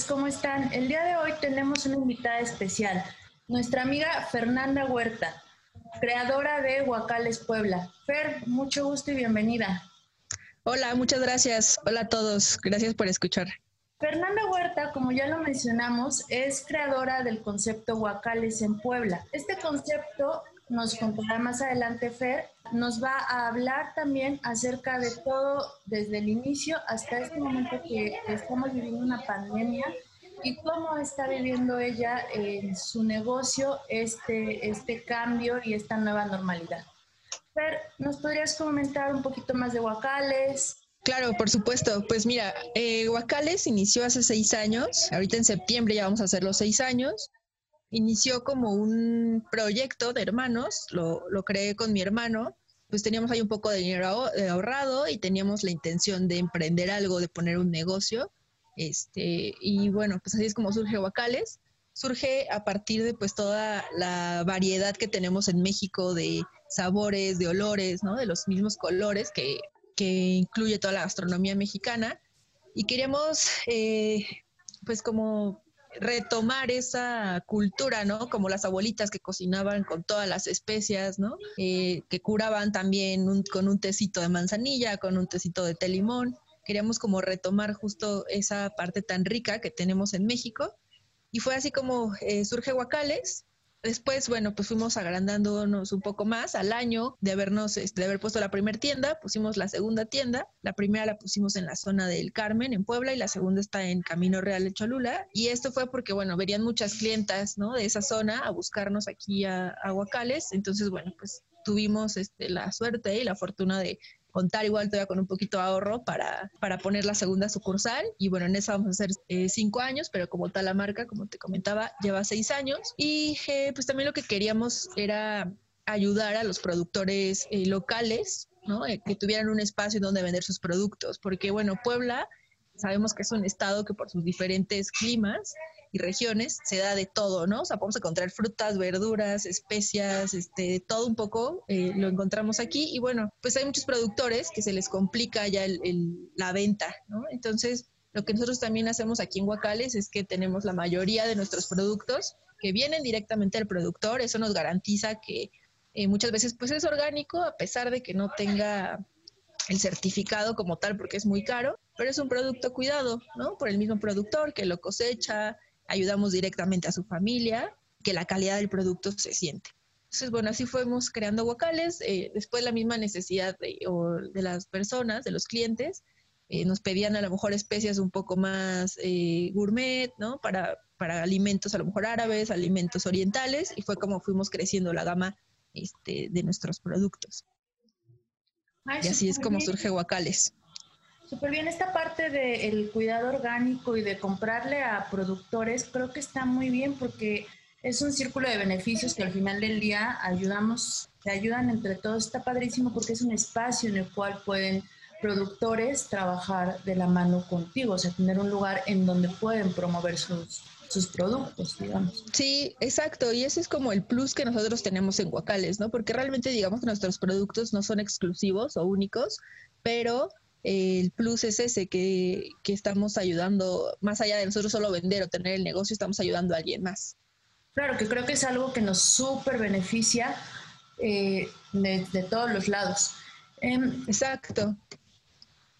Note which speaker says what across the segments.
Speaker 1: tardes, ¿cómo están? El día de hoy tenemos una invitada especial, nuestra amiga Fernanda Huerta, creadora de Huacales Puebla. Fer, mucho gusto y bienvenida.
Speaker 2: Hola, muchas gracias. Hola a todos. Gracias por escuchar.
Speaker 1: Fernanda Huerta, como ya lo mencionamos, es creadora del concepto Huacales en Puebla. Este concepto nos contará más adelante Fer, nos va a hablar también acerca de todo desde el inicio hasta este momento que estamos viviendo una pandemia y cómo está viviendo ella en su negocio este, este cambio y esta nueva normalidad. Fer, ¿nos podrías comentar un poquito más de Huacales?
Speaker 2: Claro, por supuesto. Pues mira, eh, Huacales inició hace seis años, ahorita en septiembre ya vamos a hacer los seis años inició como un proyecto de hermanos, lo, lo creé con mi hermano, pues teníamos ahí un poco de dinero eh, ahorrado y teníamos la intención de emprender algo, de poner un negocio. Este, y bueno, pues así es como surge Huacales. Surge a partir de pues toda la variedad que tenemos en México de sabores, de olores, ¿no? De los mismos colores que, que incluye toda la gastronomía mexicana. Y queríamos eh, pues como retomar esa cultura, ¿no? Como las abuelitas que cocinaban con todas las especias, ¿no? Eh, que curaban también con un tecito de manzanilla, con un tecito de té limón. Queríamos como retomar justo esa parte tan rica que tenemos en México. Y fue así como eh, surge Huacales, Después, bueno, pues fuimos agrandándonos un poco más al año de habernos, este, de haber puesto la primera tienda, pusimos la segunda tienda. La primera la pusimos en la zona del Carmen, en Puebla, y la segunda está en Camino Real de Cholula. Y esto fue porque, bueno, verían muchas clientas, ¿no? De esa zona a buscarnos aquí a, a Huacales. Entonces, bueno, pues tuvimos este, la suerte y la fortuna de contar igual todavía con un poquito de ahorro para, para poner la segunda sucursal. Y bueno, en esa vamos a hacer eh, cinco años, pero como tal la marca, como te comentaba, lleva seis años. Y eh, pues también lo que queríamos era ayudar a los productores eh, locales, ¿no? que tuvieran un espacio donde vender sus productos, porque bueno, Puebla sabemos que es un estado que por sus diferentes climas y regiones se da de todo, ¿no? O sea, podemos encontrar frutas, verduras, especias, este, todo un poco eh, lo encontramos aquí. Y bueno, pues hay muchos productores que se les complica ya la venta, ¿no? Entonces, lo que nosotros también hacemos aquí en Huacales es que tenemos la mayoría de nuestros productos que vienen directamente al productor. Eso nos garantiza que eh, muchas veces pues es orgánico a pesar de que no tenga el certificado como tal porque es muy caro, pero es un producto cuidado, ¿no? Por el mismo productor que lo cosecha, ayudamos directamente a su familia, que la calidad del producto se siente. Entonces, bueno, así fuimos creando vocales. Eh, después la misma necesidad de, las personas, de los clientes, eh, nos pedían a lo mejor especias un poco más eh, gourmet, ¿no? Para, para alimentos a lo mejor árabes, alimentos orientales, y fue como fuimos creciendo la gama este, de nuestros productos. y así es como surge Huacales.
Speaker 1: Súper bien, esta parte del cuidado orgánico y de comprarle a productores creo que está muy bien porque es un círculo de beneficios que al final del día ayudamos, te ayudan entre todos. Está padrísimo porque es un espacio en el cual pueden productores trabajar de la mano contigo, o sea, tener un lugar en donde pueden promover sus, sus productos, digamos.
Speaker 2: Sí, exacto, y ese es como el plus que nosotros tenemos en Guacales, ¿no? Porque realmente digamos que nuestros productos no son exclusivos o únicos, pero el plus es ese, que, estamos ayudando, más allá de nosotros solo vender o tener el negocio, estamos ayudando a alguien más.
Speaker 1: Claro, que creo que es algo que nos súper beneficia eh, de, todos los lados.
Speaker 2: Em, Exacto.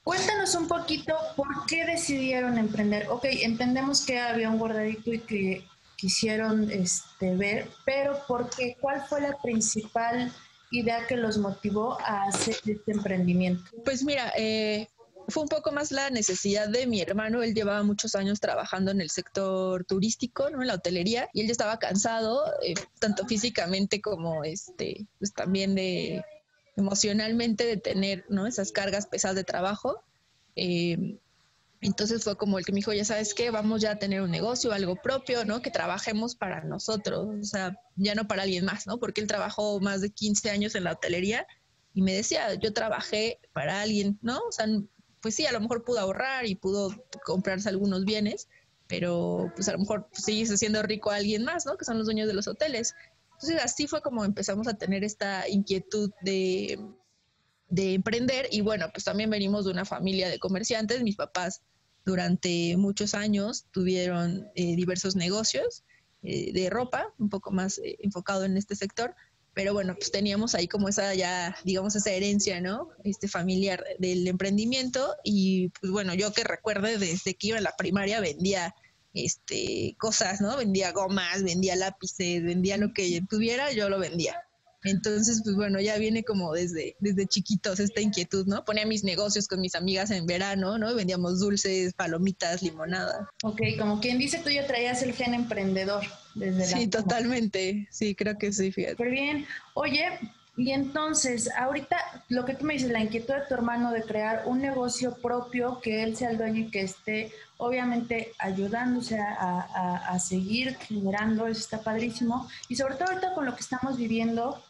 Speaker 1: Cuéntanos un poquito por qué decidieron emprender. Ok, entendemos que había un guardadito y que quisieron este, ver, pero ¿por qué? ¿Cuál fue la principal idea que los motivó a hacer este emprendimiento?
Speaker 2: Pues mira, eh, fue un poco más la necesidad de mi hermano. Él llevaba muchos años trabajando en el sector turístico, ¿no? en la hotelería, y él ya estaba cansado, eh, tanto físicamente como este, pues también de emocionalmente de tener ¿no? esas cargas pesadas de trabajo. Eh, entonces fue como el que me dijo, ya sabes qué, vamos ya a tener un negocio, algo propio, ¿no? Que trabajemos para nosotros, o sea, ya no para alguien más, ¿no? Porque él trabajó más de 15 años en la hotelería y me decía, yo trabajé para alguien, ¿no? O sea, pues sí, a lo mejor pudo ahorrar y pudo comprarse algunos bienes, pero pues a lo mejor sigue siendo rico a alguien más, ¿no? Que son los dueños de los hoteles. Entonces así fue como empezamos a tener esta inquietud de, de emprender y bueno, pues también venimos de una familia de comerciantes, mis papás durante muchos años tuvieron eh, diversos negocios eh, de ropa, un poco más eh, enfocado en este sector, pero bueno, pues teníamos ahí como esa ya, digamos, esa herencia, ¿no? Este familiar del emprendimiento y pues bueno, yo que recuerde desde que iba a la primaria vendía este cosas, ¿no? Vendía gomas, vendía lápices, vendía lo que tuviera, yo lo vendía. Entonces, pues bueno, ya viene como desde, desde chiquitos esta inquietud, ¿no? Ponía mis negocios con mis amigas en verano, ¿no? Vendíamos dulces, palomitas, limonada.
Speaker 1: Ok, como quien dice, tú ya traías el gen emprendedor desde
Speaker 2: Sí, totalmente. Sí, creo que sí, fíjate.
Speaker 1: Bien. Oye, y entonces, ahorita lo que tú me dices, la inquietud de tu hermano de crear un negocio propio, que él sea el dueño y que esté obviamente ayudándose a, a seguir generando, eso está padrísimo. Y sobre todo ahorita con lo que estamos viviendo,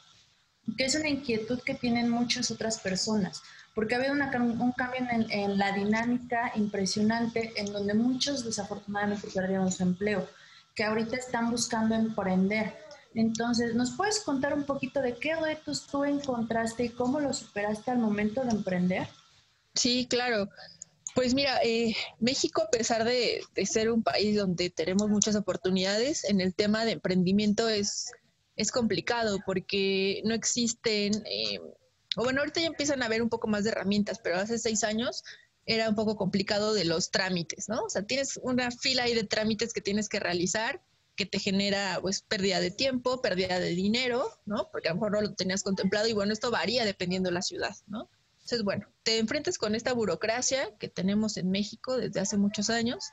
Speaker 1: que es una inquietud que tienen muchas otras personas, porque ha habido un cambio en, la dinámica impresionante en donde muchos desafortunadamente perdieron su empleo, que ahorita están buscando emprender. Entonces, ¿nos puedes contar un poquito de qué retos tú encontraste y cómo lo superaste al momento de emprender?
Speaker 2: Sí, claro. Pues mira, eh, México, a pesar de, ser un país donde tenemos muchas oportunidades, en el tema de emprendimiento es es complicado porque no existen, eh, o bueno, ahorita ya empiezan a haber un poco más de herramientas, pero hace seis años era un poco complicado de los trámites, ¿no? O sea, tienes una fila ahí de trámites que tienes que realizar que te genera pues pérdida de tiempo, pérdida de dinero, ¿no? Porque a lo mejor no lo tenías contemplado y bueno, esto varía dependiendo de la ciudad, ¿no? Entonces, bueno, te enfrentas con esta burocracia que tenemos en México desde hace muchos años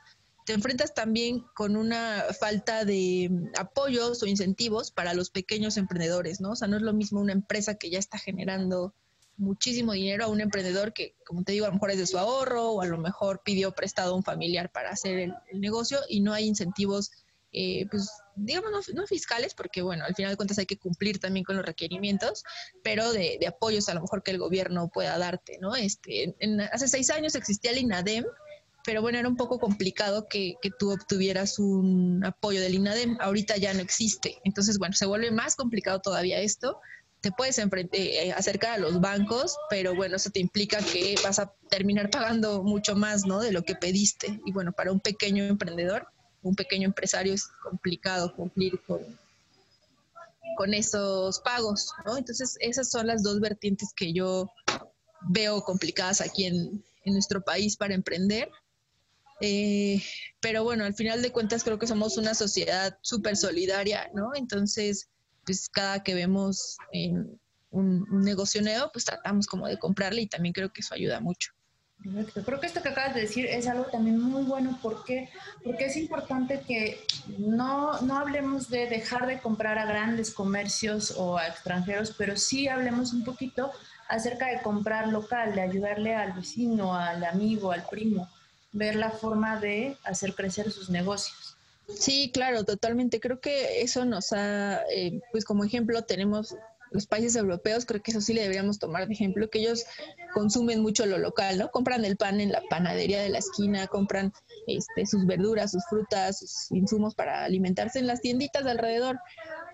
Speaker 2: te enfrentas también con una falta de mm, apoyos o incentivos para los pequeños emprendedores, ¿no? O sea, no es lo mismo una empresa que ya está generando muchísimo dinero a un emprendedor que, como te digo, a lo mejor es de su ahorro o a lo mejor pidió prestado a un familiar para hacer el, negocio y no hay incentivos, eh, pues, digamos, no, fiscales, porque, bueno, al final de cuentas hay que cumplir también con los requerimientos, pero de, apoyos a lo mejor que el gobierno pueda darte, ¿no? Este, hace seis años existía el INADEM, pero bueno, era un poco complicado que, tú obtuvieras un apoyo del INADEM. Ahorita ya no existe. Entonces, bueno, se vuelve más complicado todavía esto. Te puedes eh, acercar a los bancos, pero bueno, eso te implica que vas a terminar pagando mucho más, ¿no? De lo que pediste. Y bueno, para un pequeño emprendedor, un pequeño empresario es complicado cumplir con, con esos pagos, ¿no? Entonces, esas son las dos vertientes que yo veo complicadas aquí en, en nuestro país para emprender. Eh, pero bueno, al final de cuentas creo que somos una sociedad súper solidaria, ¿no? Entonces, pues cada que vemos en un, negocio nuevo, pues tratamos como de comprarle y también creo que eso ayuda mucho.
Speaker 1: Creo que esto que acabas de decir es algo también muy bueno porque, porque es importante que no, no hablemos de dejar de comprar a grandes comercios o a extranjeros, pero sí hablemos un poquito acerca de comprar local, de ayudarle al vecino, al amigo, al primo ver la forma de hacer crecer sus negocios.
Speaker 2: Sí, claro, totalmente. Creo que eso nos ha, eh, pues como ejemplo tenemos los países europeos, creo que eso sí le deberíamos tomar de ejemplo, que ellos consumen mucho lo local, ¿no? Compran el pan en la panadería de la esquina, compran este, sus verduras, sus frutas, sus insumos para alimentarse en las tienditas de alrededor.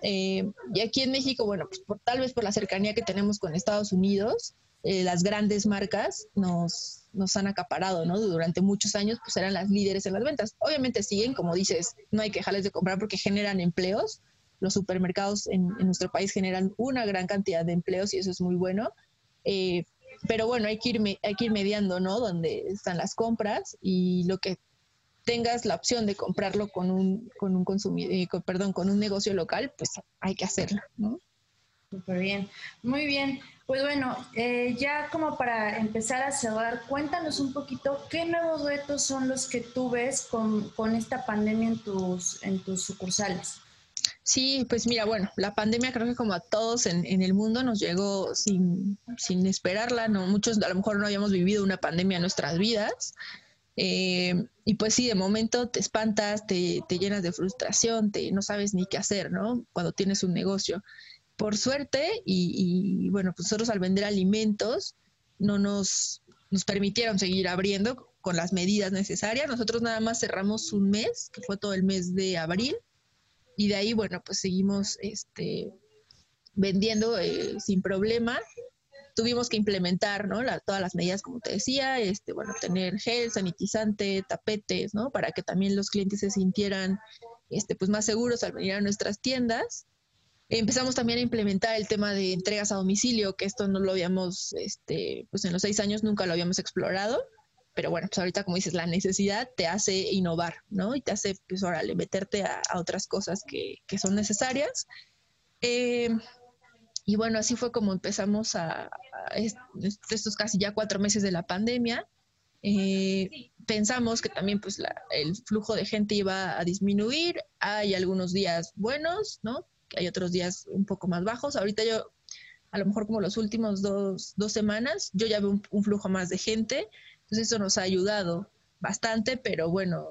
Speaker 2: Eh, y aquí en México, bueno, pues por, tal vez por la cercanía que tenemos con Estados Unidos, eh, las grandes marcas nos, nos han acaparado, ¿no? Durante muchos años, pues eran las líderes en las ventas. Obviamente siguen, como dices, no hay que dejarles de comprar porque generan empleos. Los supermercados en, nuestro país generan una gran cantidad de empleos y eso es muy bueno. Eh, pero bueno, hay que, ir, hay que ir mediando, ¿no? Donde están las compras y lo que tengas la opción de comprarlo con un, con un consumidor, eh, perdón, con un negocio local, pues hay que hacerlo, ¿no?
Speaker 1: Bien. Muy bien. Pues bueno, eh, ya como para empezar a cerrar, cuéntanos un poquito qué nuevos retos son los que tú ves con, esta pandemia en tus, en tus sucursales.
Speaker 2: Sí, pues mira, bueno, la pandemia creo que como a todos en, el mundo nos llegó sin, sin, esperarla, ¿no? Muchos a lo mejor no habíamos vivido una pandemia en nuestras vidas. Eh, y pues sí, de momento te espantas, te, te llenas de frustración, te, no sabes ni qué hacer, ¿no? Cuando tienes un negocio por suerte, y, bueno, pues nosotros al vender alimentos no nos, nos permitieron seguir abriendo con las medidas necesarias. Nosotros nada más cerramos un mes, que fue todo el mes de abril, y de ahí, bueno, pues seguimos este, vendiendo eh, sin problema. tuvimos que implementar, ¿no? todas las medidas, como te decía, este, bueno, tener gel, sanitizante, tapetes, ¿no? Para que también los clientes se sintieran, este, pues más seguros al venir a nuestras tiendas. Empezamos también a implementar el tema de entregas a domicilio, que esto no lo habíamos, este, pues en los seis años nunca lo habíamos explorado, pero bueno, pues ahorita como dices, la necesidad te hace innovar, ¿no? Y te hace, pues órale, meterte a, otras cosas que, que son necesarias. Eh, y bueno, así fue como empezamos a, estos casi ya cuatro meses de la pandemia. Eh, pensamos que también pues el flujo de gente iba a disminuir. Hay algunos días buenos, ¿no? Hay otros días un poco más bajos. Ahorita yo, a lo mejor como los últimos dos, dos semanas, yo ya veo un, flujo más de gente. Entonces eso nos ha ayudado bastante, pero bueno,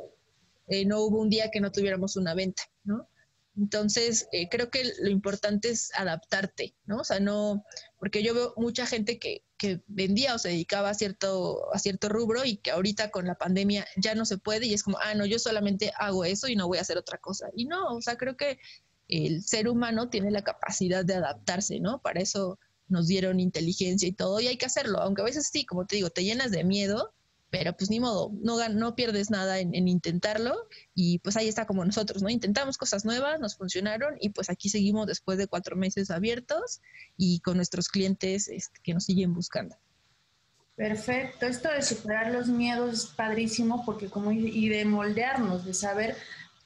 Speaker 2: eh, no hubo un día que no tuviéramos una venta, ¿no? Entonces, eh, creo que lo importante es adaptarte, ¿no? O sea, no, porque yo veo mucha gente que, que vendía o se dedicaba a cierto, a cierto rubro y que ahorita con la pandemia ya no se puede y es como, ah, no, yo solamente hago eso y no voy a hacer otra cosa. Y no, o sea, creo que el ser humano tiene la capacidad de adaptarse, ¿no? Para eso nos dieron inteligencia y todo y hay que hacerlo, aunque a veces sí, como te digo, te llenas de miedo, pero pues ni modo, no, no pierdes nada en, intentarlo y pues ahí está como nosotros, ¿no? Intentamos cosas nuevas, nos funcionaron y pues aquí seguimos después de cuatro meses abiertos y con nuestros clientes este, que nos siguen buscando.
Speaker 1: Perfecto, esto de superar los miedos es padrísimo porque como y de moldearnos, de saber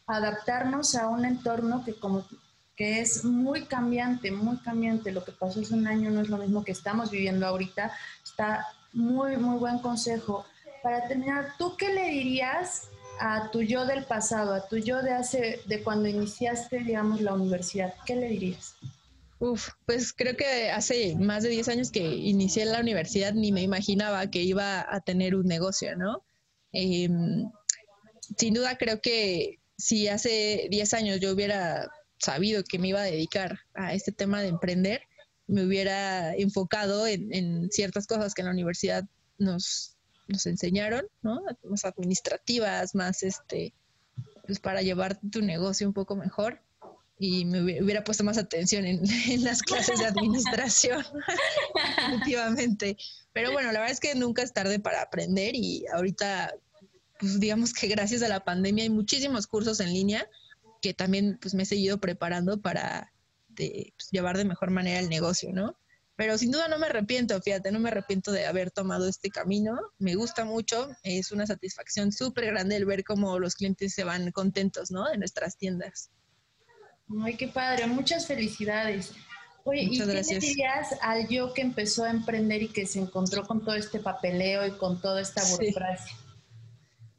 Speaker 1: adaptarnos a un entorno que como que es muy cambiante, muy cambiante. Lo que pasó hace un año no es lo mismo que estamos viviendo ahorita. Está muy, muy buen consejo para terminar, ¿tú qué le dirías a tu yo del pasado, a tu yo de hace, de cuando iniciaste, digamos, la universidad? ¿Qué le dirías?
Speaker 2: Uf, pues creo que hace más de 10 años que inicié la universidad ni me imaginaba que iba a tener un negocio, ¿no? Em, sin duda creo que si hace 10 años yo hubiera sabido que me iba a dedicar a este tema de emprender, me hubiera enfocado en, ciertas cosas que en la universidad nos, nos enseñaron, ¿no? Más administrativas, más este, pues para llevar tu negocio un poco mejor y me hubiera puesto más atención en, las clases de administración, definitivamente. Pero bueno, la verdad es que nunca es tarde para aprender y ahorita, pues digamos que gracias a la pandemia hay muchísimos cursos en línea que también pues me he seguido preparando para pues, llevar de mejor manera el negocio, ¿no? Pero sin duda no me arrepiento, fíjate, no me arrepiento de haber tomado este camino. Me gusta mucho, es una satisfacción súper grande el ver cómo los clientes se van contentos, ¿no? De nuestras tiendas.
Speaker 1: Ay, qué padre, muchas felicidades. Oye, ¿y qué dirías al yo que empezó a emprender y que se encontró con todo este papeleo y con toda esta burocracia?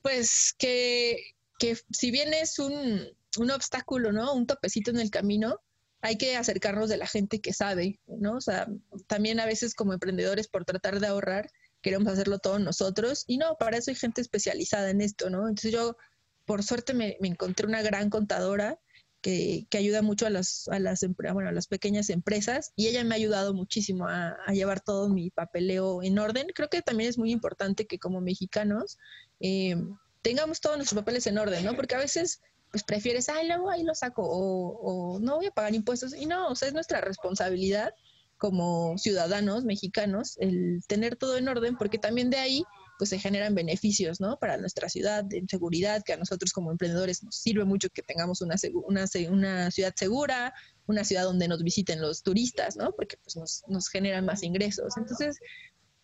Speaker 2: Pues que, que si bien es un, un obstáculo, ¿no? Un topecito en el camino, hay que acercarnos de la gente que sabe, ¿no? O sea, también a veces como emprendedores por tratar de ahorrar, queremos hacerlo todos nosotros y no, para eso hay gente especializada en esto, ¿no? Entonces yo, por suerte, me, encontré una gran contadora que, que, ayuda mucho a las, a las, bueno, a las pequeñas empresas y ella me ha ayudado muchísimo a, llevar todo mi papeleo en orden. Creo que también es muy importante que como mexicanos eh, tengamos todos nuestros papeles en orden, ¿no? Porque a veces pues prefieres, ay, luego ahí lo saco, o, no voy a pagar impuestos. Y no, o sea, es nuestra responsabilidad como ciudadanos mexicanos el tener todo en orden, porque también de ahí pues se generan beneficios, ¿no? Para nuestra ciudad, en seguridad, que a nosotros como emprendedores nos sirve mucho que tengamos una, una, una ciudad segura, una ciudad donde nos visiten los turistas, ¿no? Porque pues nos, nos generan más ingresos. Entonces,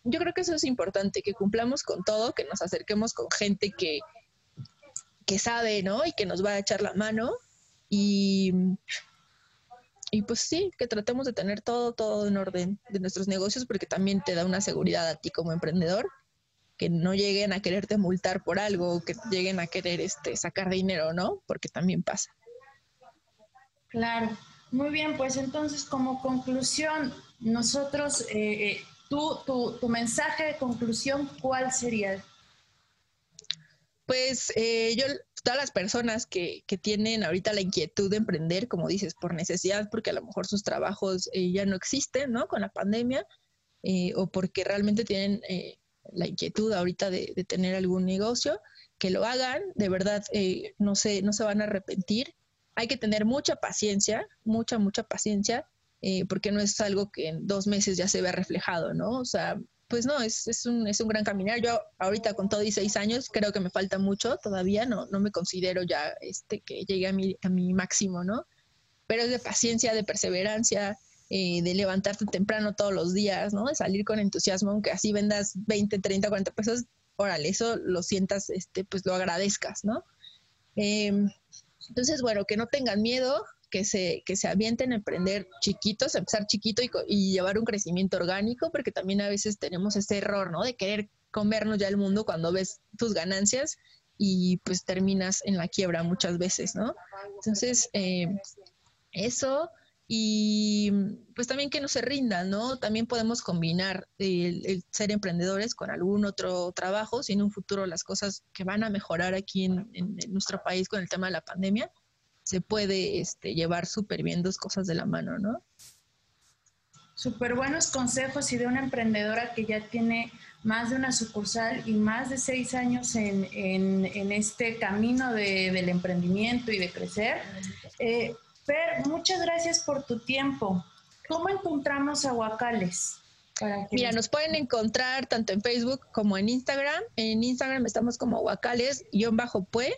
Speaker 2: yo creo que eso es importante, que cumplamos con todo, que nos acerquemos con gente que, que sabe, ¿no? Y que nos va a echar la mano. Y, y pues sí, que tratemos de tener todo, todo en orden de nuestros negocios porque también te da una seguridad a ti como emprendedor, que no lleguen a quererte multar por algo, que lleguen a querer este, sacar dinero, ¿no? Porque también pasa.
Speaker 1: Claro. Muy bien, pues entonces como conclusión, nosotros, eh, eh tu, tu mensaje de conclusión, ¿cuál sería?
Speaker 2: Pues eh, yo, todas las personas que, que, tienen ahorita la inquietud de emprender, como dices, por necesidad, porque a lo mejor sus trabajos eh, ya no existen, ¿no? Con la pandemia, eh, o porque realmente tienen la inquietud ahorita de, de, tener algún negocio, que lo hagan, de verdad, no, se, no se van a arrepentir. Hay que tener mucha paciencia, mucha, mucha paciencia, eh, porque no es algo que en dos meses ya se vea reflejado, ¿no? O sea, pues no, es, es, un, es un gran caminar. Yo ahorita con todo y seis años creo que me falta mucho todavía, no, no me considero ya este, que llegue a mi, a mi máximo, ¿no? Pero es de paciencia, de perseverancia, eh, de levantarte temprano todos los días, ¿no? De salir con entusiasmo, aunque así vendas 20, 30, 40 pesos, órale, eso lo sientas, este, pues lo agradezcas, ¿no? Em, entonces, bueno, que no tengan miedo, que se, que se avienten a emprender chiquitos, empezar chiquito y, llevar un crecimiento orgánico, porque también a veces tenemos ese error, ¿no? De querer comernos ya el mundo cuando ves tus ganancias y pues terminas en la quiebra muchas veces, ¿no? Entonces, eh, eso y pues también que no se rindan, ¿no? También podemos combinar el, ser emprendedores con algún otro trabajo, si en un futuro las cosas que van a mejorar aquí en nuestro país con el tema de la pandemia, se puede este, llevar súper bien dos cosas de la mano, ¿no?
Speaker 1: Súper buenos consejos y de una emprendedora que ya tiene más de una sucursal y más de seis años en, en, este camino de, del emprendimiento y de crecer. Eh, Fer, muchas gracias por tu tiempo. ¿Cómo encontramos a Huacales?
Speaker 2: Mira, nos pueden encontrar tanto en Facebook como en Instagram. En Instagram estamos como Huacales-Pue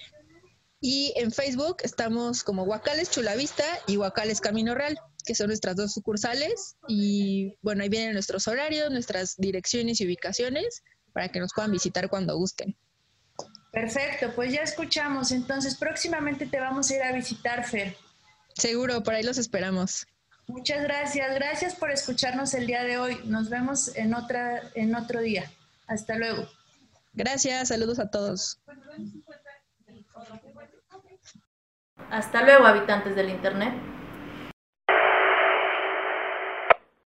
Speaker 2: y en Facebook estamos como Huacales Chulavista y Huacales Camino Real, que son nuestras dos sucursales. Y bueno, ahí vienen nuestros horarios, nuestras direcciones y ubicaciones para que nos puedan visitar cuando gusten.
Speaker 1: Perfecto, pues ya escuchamos. Entonces, próximamente te vamos a ir a visitar, Fer.
Speaker 2: Seguro, por ahí los esperamos.
Speaker 1: Muchas gracias. Gracias por escucharnos el día de hoy. Nos vemos en, otra, en otro día. Hasta luego.
Speaker 2: Gracias, saludos a todos.
Speaker 1: Hasta luego, habitantes del Internet.